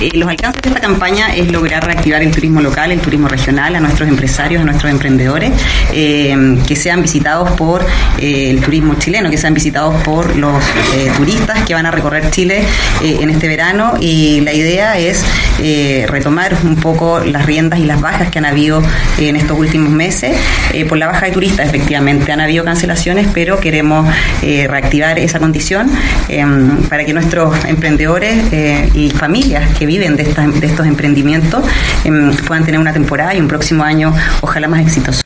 Eh, los alcances de esta campaña es lograr reactivar el turismo local, el turismo regional, a nuestros empresarios, a nuestros emprendedores, eh, que sean visitados por eh, el turismo chileno, que sean visitados por los turistas que van a recorrer Chile en este verano. Y la idea es retomar un poco las riendas y las bajas que han habido en estos últimos meses. por la baja de turistas, efectivamente, han habido cancelaciones, pero queremos reactivar esa condición para que nuestros emprendedores y familias que viven de, estos emprendimientos em, puedan tener una temporada y un próximo año ojalá más exitoso.